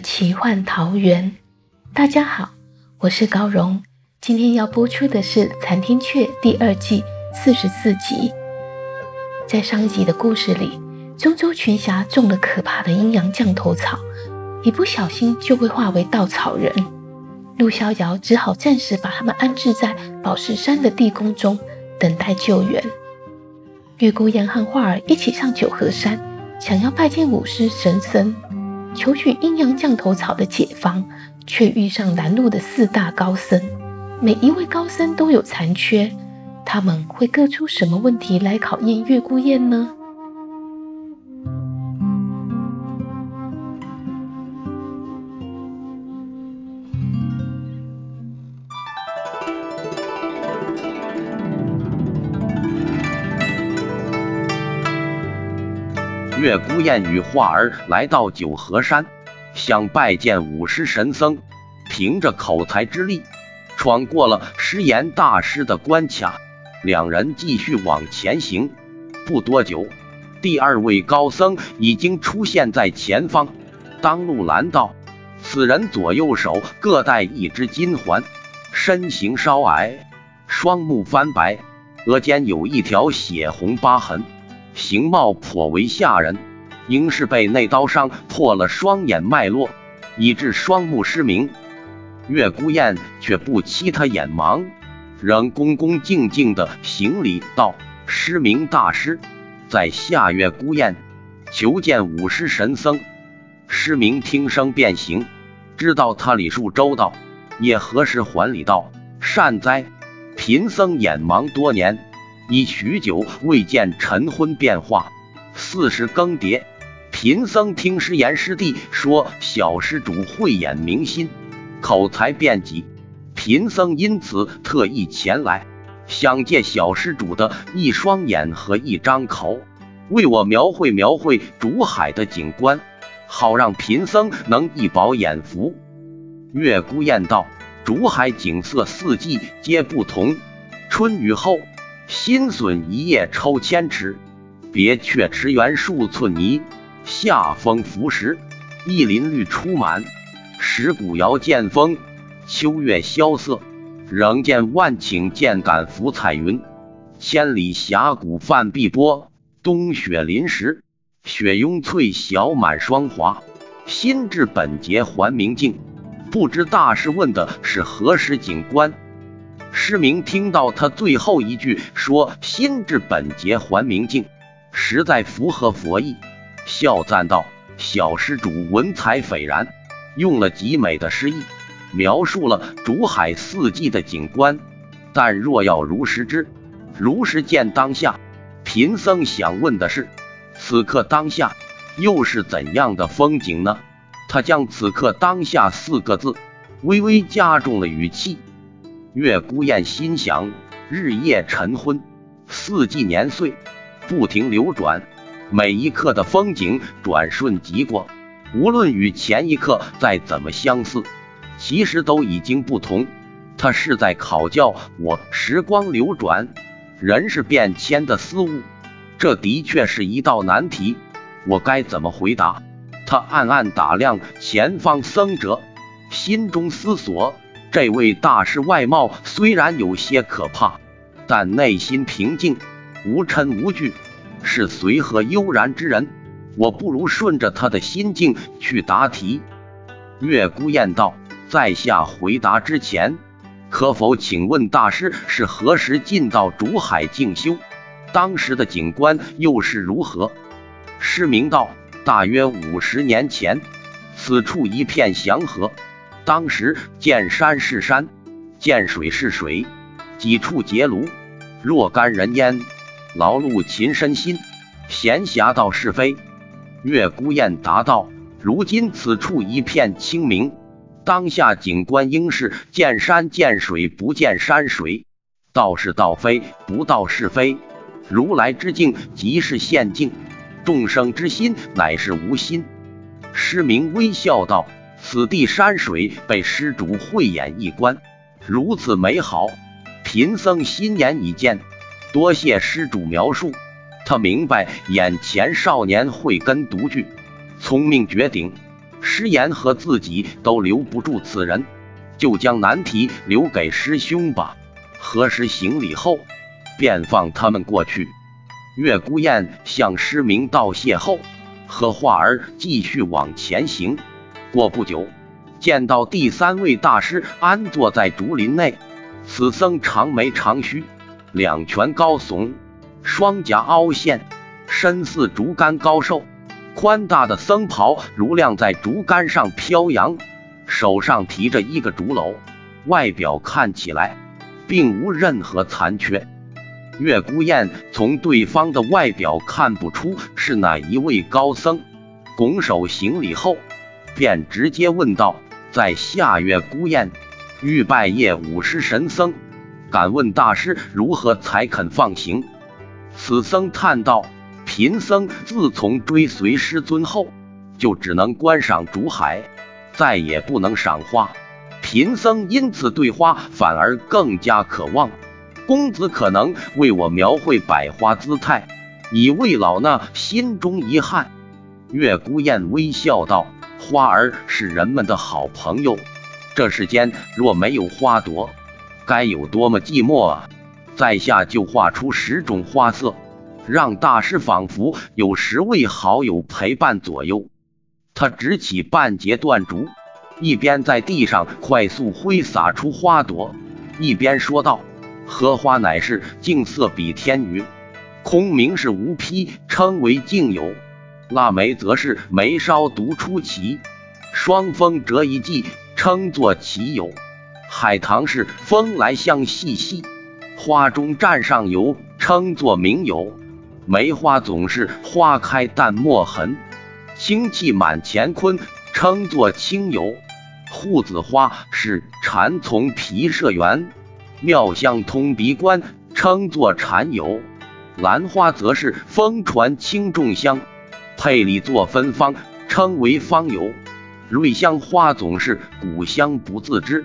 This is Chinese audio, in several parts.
奇幻桃源。大家好，我是高荣。今天要播出的是《残天阙》第二季四十四集。在上一集的故事里，中州群侠中了可怕的阴阳降头草，一不小心就会化为稻草人。陆逍遥只好暂时把他们安置在宝石山的地宫中，等待救援。月孤雁和画儿一起上九河山，想要拜见武师神僧。求取阴阳降头草的解方，却遇上拦路的四大高僧。每一位高僧都有残缺，他们会各出什么问题来考验月孤雁呢？月孤雁与化儿来到九河山，想拜见五师神僧。凭着口才之力，闯过了师言大师的关卡。两人继续往前行。不多久，第二位高僧已经出现在前方。当路拦道：“此人左右手各戴一只金环，身形稍矮，双目翻白，额间有一条血红疤痕。”形貌颇为吓人，应是被内刀伤破了双眼脉络，以致双目失明。月孤雁却不欺他眼盲，仍恭恭敬敬的行礼道：“失明大师，在下月孤雁，求见五师神僧。”失明听声便行，知道他礼数周到，也何时还礼道：“善哉，贫僧眼盲多年。”已许久未见晨昏变化，四时更迭。贫僧听师言师弟说，小施主慧眼明心，口才辩己，贫僧因此特意前来，想借小施主的一双眼和一张口，为我描绘描绘竹海的景观，好让贫僧能一饱眼福。月孤雁道：竹海景色四季皆不同，春雨后。新笋一叶抽千尺，别却池园数寸泥。夏风拂石，一林绿初满。石鼓摇剑风，秋月萧瑟。仍见万顷箭杆浮彩云，千里峡谷泛碧波。冬雪临时，雪拥翠小满霜华。心至本节还明镜，不知大师问的是何时景观？失明听到他最后一句说“心至本节还明镜”，实在符合佛意，笑赞道：“小施主文采斐然，用了极美的诗意，描述了竹海四季的景观。但若要如实知，如实见当下，贫僧想问的是，此刻当下又是怎样的风景呢？”他将“此刻当下”四个字微微加重了语气。月孤雁心想：日夜晨昏，四季年岁不停流转，每一刻的风景转瞬即过。无论与前一刻再怎么相似，其实都已经不同。他是在考教我时光流转，人是变迁的思物。这的确是一道难题，我该怎么回答？他暗暗打量前方僧者，心中思索。这位大师外貌虽然有些可怕，但内心平静，无嗔无惧，是随和悠然之人。我不如顺着他的心境去答题。月孤雁道：“在下回答之前，可否请问大师是何时进到竹海静修？当时的景观又是如何？”失明道：“大约五十年前，此处一片祥和。”当时见山是山，见水是水，几处结庐，若干人烟，劳碌勤身心，闲暇道是非。”月孤雁答道：“如今此处一片清明，当下景观应是见山见水，不见山水；道是道非，不道是非。如来之境即是现境，众生之心乃是无心。”师明微笑道。此地山水被施主慧眼一观，如此美好，贫僧心眼已见。多谢施主描述。他明白眼前少年慧根独具，聪明绝顶，师言和自己都留不住此人，就将难题留给师兄吧。何时行礼后，便放他们过去。月孤雁向师明道谢后，和画儿继续往前行。过不久，见到第三位大师安坐在竹林内。此僧长眉长须，两拳高耸，双颊凹陷，身似竹竿高瘦。宽大的僧袍如亮在竹竿上飘扬，手上提着一个竹篓，外表看起来并无任何残缺。月孤雁从对方的外表看不出是哪一位高僧，拱手行礼后。便直接问道：“在下月孤雁，欲拜谒五师神僧，敢问大师如何才肯放行？”此僧叹道：“贫僧自从追随师尊后，就只能观赏竹海，再也不能赏花。贫僧因此对花反而更加渴望。公子可能为我描绘百花姿态，以慰老衲心中遗憾。”月孤雁微笑道。花儿是人们的好朋友，这世间若没有花朵，该有多么寂寞啊！在下就画出十种花色，让大师仿佛有十位好友陪伴左右。他执起半截断竹，一边在地上快速挥洒出花朵，一边说道：“荷花乃是净色比天女，空明是无批，称为净有。”腊梅则是梅梢独出奇，双峰折一季，称作奇有；海棠是风来香细细，花中蘸上油，称作明有；梅花总是花开淡墨痕，清气满乾坤，称作清有；护子花是禅从皮射缘，妙香通鼻关，称作禅有；兰花则是风传轻重香。配里做芬芳，称为芳油；瑞香花总是古香不自知，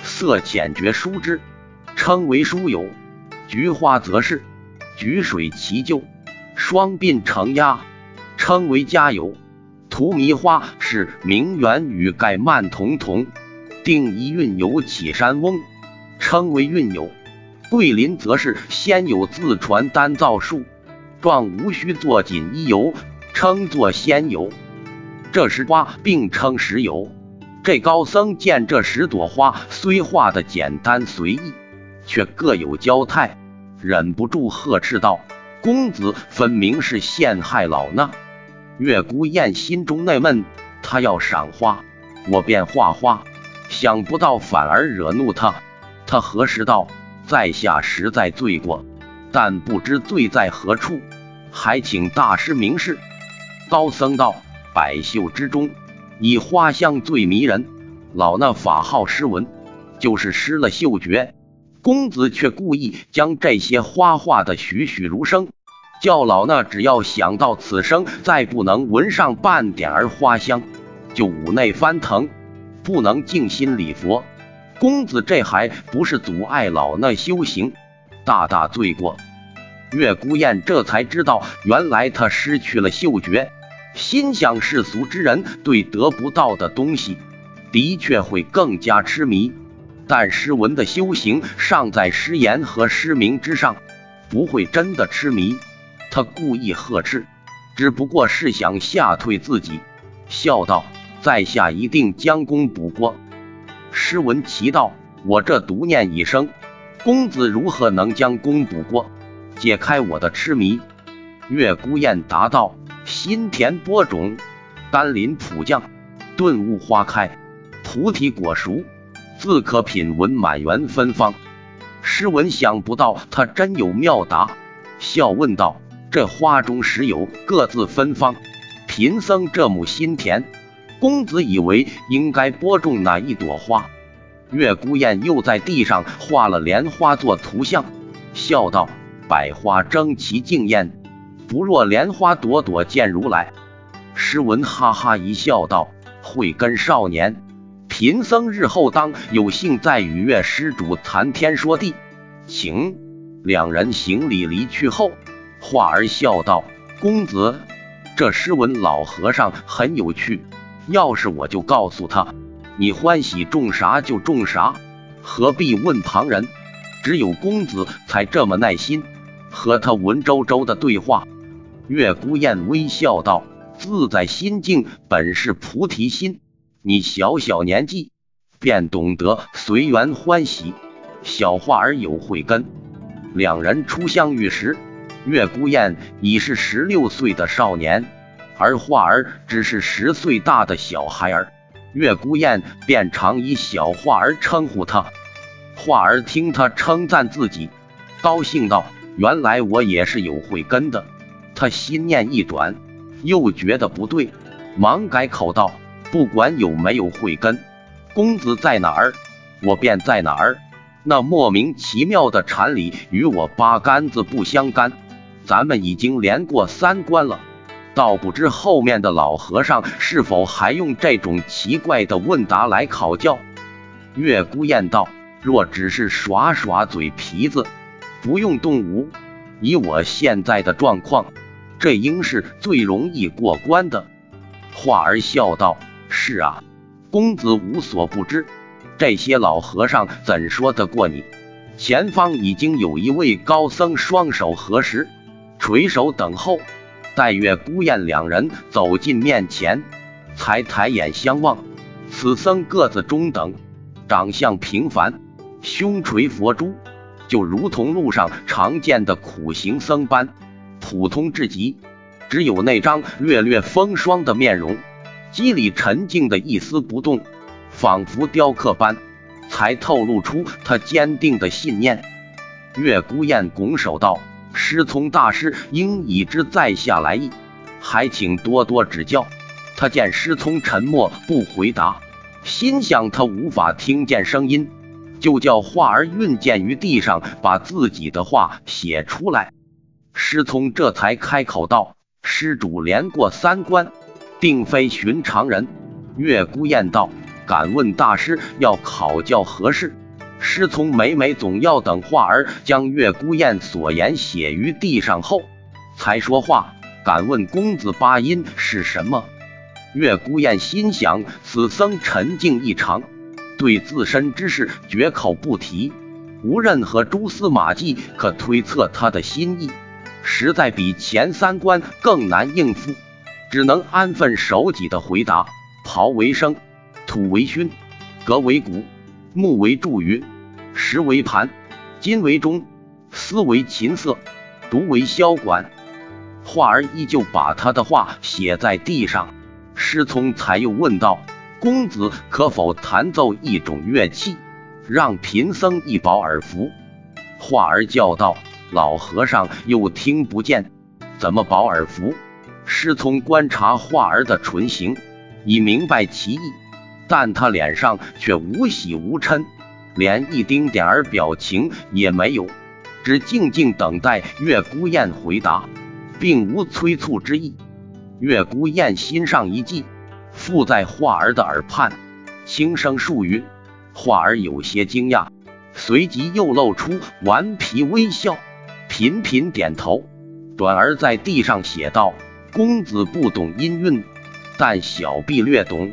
色浅觉疏之，称为疏油；菊花则是菊水其旧，双鬓成鸦，称为佳油；荼蘼花是名媛与盖曼同同，定一韵有起山翁，称为韵油；桂林则是先有自传单造树，状无需做锦衣油。称作仙油，这十花并称石油。这高僧见这十朵花虽画的简单随意，却各有娇态，忍不住呵斥道：“公子分明是陷害老衲！”月孤雁心中纳闷，他要赏花，我便画花，想不到反而惹怒他。他何时道：“在下实在罪过，但不知罪在何处，还请大师明示。”高僧道：“百秀之中，以花香最迷人。老衲法号诗文，就是失了嗅觉。公子却故意将这些花画的栩栩如生，叫老衲只要想到此生再不能闻上半点儿花香，就五内翻腾，不能静心礼佛。公子这还不是阻碍老衲修行，大大罪过。”月孤雁这才知道，原来他失去了嗅觉。心想世俗之人对得不到的东西，的确会更加痴迷。但诗文的修行尚在诗言和诗名之上，不会真的痴迷。他故意呵斥，只不过是想吓退自己，笑道：“在下一定将功补过。”诗文奇道：“我这独念一生，公子如何能将功补过，解开我的痴迷？”月孤雁答道。心田播种，甘霖普降，顿悟花开，菩提果熟，自可品闻满园芬芳。诗文想不到他真有妙答，笑问道：“这花中实有各自芬芳。”贫僧这亩心田，公子以为应该播种哪一朵花？月孤雁又在地上画了莲花做图像，笑道：“百花争奇竞艳，不若莲花朵朵见如来。”诗文哈哈一笑道：“慧根少年，贫僧日后当有幸再与月施主谈天说地，请。”两人行礼离去后，画儿笑道：“公子，这诗文老和尚很有趣，要是我就告诉他。”你欢喜种啥就种啥，何必问旁人？只有公子才这么耐心，和他文绉绉的对话。月孤雁微笑道：“自在心境本是菩提心，你小小年纪便懂得随缘欢喜，小花儿有慧根。”两人初相遇时，月孤雁已是十六岁的少年，而花儿只是十岁大的小孩儿。月孤雁便常以小花儿称呼他，花儿听他称赞自己，高兴道：“原来我也是有慧根的。”他心念一转，又觉得不对，忙改口道：“不管有没有慧根，公子在哪儿，我便在哪儿。那莫名其妙的禅理与我八竿子不相干。咱们已经连过三关了。”倒不知后面的老和尚是否还用这种奇怪的问答来考教。月孤雁道：“若只是耍耍嘴皮子，不用动武，以我现在的状况，这应是最容易过关的。”画儿笑道：“是啊，公子无所不知，这些老和尚怎说得过你？前方已经有一位高僧，双手合十，垂手等候。”待月孤雁两人走近面前，才抬眼相望。此僧个子中等，长相平凡，胸垂佛珠，就如同路上常见的苦行僧般普通至极。只有那张略略风霜的面容，肌理沉静的一丝不动，仿佛雕刻般，才透露出他坚定的信念。月孤雁拱手道。师从大师应已知在下来意，还请多多指教。他见师从沉默不回答，心想他无法听见声音，就叫画儿运剑于地上，把自己的话写出来。师从这才开口道：“施主连过三关，并非寻常人。”月孤雁道：“敢问大师要考教何事？”师从每每总要等画儿将月孤雁所言写于地上后，才说话。敢问公子八音是什么？月孤雁心想，此僧沉静异常，对自身之事绝口不提，无任何蛛丝马迹可推测他的心意，实在比前三关更难应付，只能安分守己的回答：刨为生，土为熏，革为骨。木为柱鱼，石为盘，金为钟，丝为琴瑟，竹为箫管。画儿依旧把他的话写在地上。师从才又问道：“公子可否弹奏一种乐器，让贫僧一饱耳福？”画儿叫道：“老和尚又听不见，怎么饱耳福？”师从观察画儿的唇形，已明白其意。但他脸上却无喜无嗔，连一丁点儿表情也没有，只静静等待月孤雁回答，并无催促之意。月孤雁心上一计，附在画儿的耳畔，轻声数语。画儿有些惊讶，随即又露出顽皮微笑，频频点头，转而在地上写道：“公子不懂音韵，但小婢略懂。”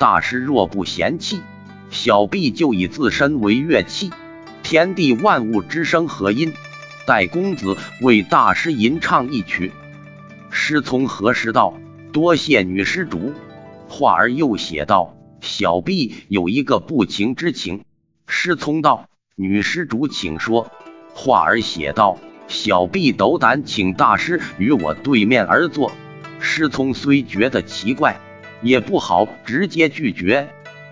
大师若不嫌弃，小婢就以自身为乐器，天地万物之声和音，待公子为大师吟唱一曲。师从何时道：“多谢女施主。”画儿又写道：“小婢有一个不情之请。”师从道：“女施主请说。”画儿写道：“小婢斗胆请大师与我对面而坐。”师从虽觉得奇怪。也不好直接拒绝，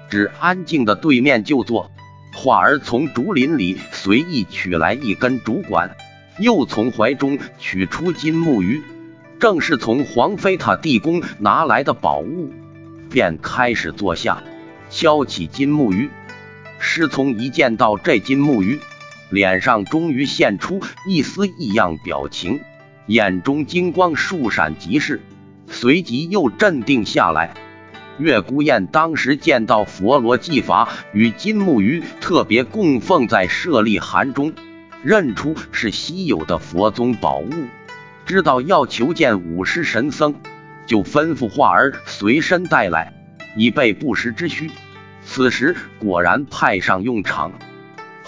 只安静的对面就坐。华儿从竹林里随意取来一根竹管，又从怀中取出金木鱼，正是从黄飞塔地宫拿来的宝物，便开始坐下敲起金木鱼。师从一见到这金木鱼，脸上终于现出一丝异样表情，眼中金光数闪即逝，随即又镇定下来。月孤雁当时见到佛罗技法与金木鱼特别供奉在舍利函中，认出是稀有的佛宗宝物，知道要求见五师神僧，就吩咐化儿随身带来，以备不时之需。此时果然派上用场，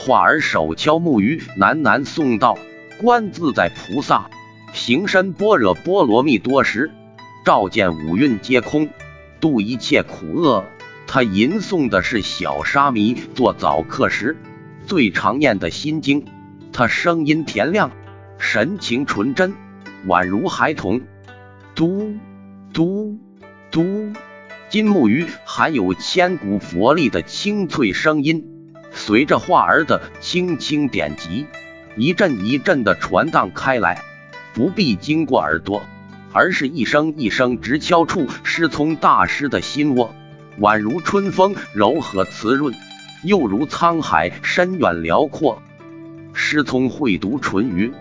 化儿手敲木鱼，喃喃诵道：“观自在菩萨行深般若波罗蜜多时，照见五蕴皆空。”度一切苦厄。他吟诵的是小沙弥做早课时最常念的心经。他声音甜亮，神情纯真，宛如孩童。嘟嘟嘟，金木鱼含有千古佛力的清脆声音，随着画儿的轻轻点击，一阵一阵的传荡开来，不必经过耳朵。而是一声一声直敲触师聪大师的心窝，宛如春风柔和慈润，又如沧海深远辽阔。师聪会读唇语，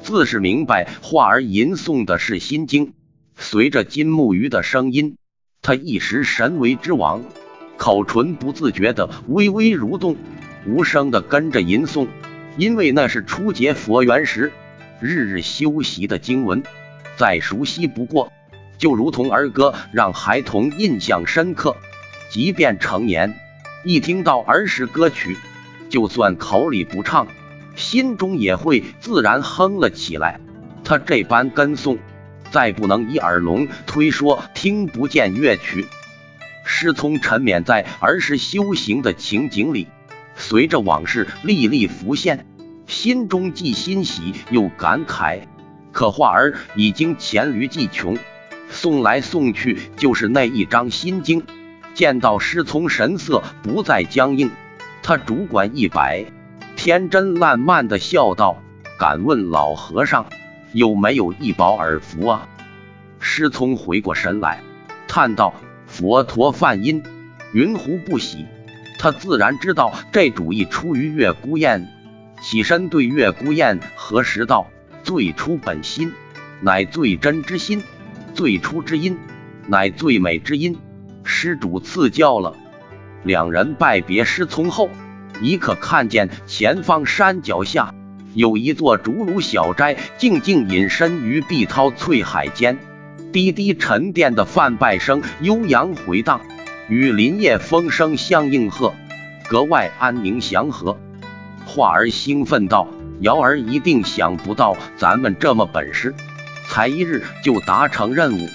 自是明白画儿吟诵的是心经。随着金木鱼的声音，他一时神为之王，口唇不自觉的微微蠕动，无声的跟着吟诵，因为那是初结佛缘时日日修习的经文。再熟悉不过，就如同儿歌，让孩童印象深刻。即便成年，一听到儿时歌曲，就算口里不唱，心中也会自然哼了起来。他这般跟诵，再不能以耳聋推说听不见乐曲。师聪沉湎在儿时修行的情景里，随着往事历历浮现，心中既欣喜又感慨。可画儿已经黔驴技穷，送来送去就是那一张心经。见到师从神色不再僵硬，他主管一摆，天真烂漫的笑道：“敢问老和尚有没有一宝耳福啊？”师从回过神来，叹道：“佛陀梵音，云胡不喜？”他自然知道这主意出于月孤雁，起身对月孤雁核实道。最初本心，乃最真之心；最初之音，乃最美之音。施主赐教了。两人拜别师从后，已可看见前方山脚下有一座竹庐小斋，静静隐身于碧涛翠海间。滴滴沉淀的梵拜声悠扬回荡，与林业风声相应和，格外安宁祥和。华儿兴奋道。瑶儿一定想不到咱们这么本事，才一日就达成任务。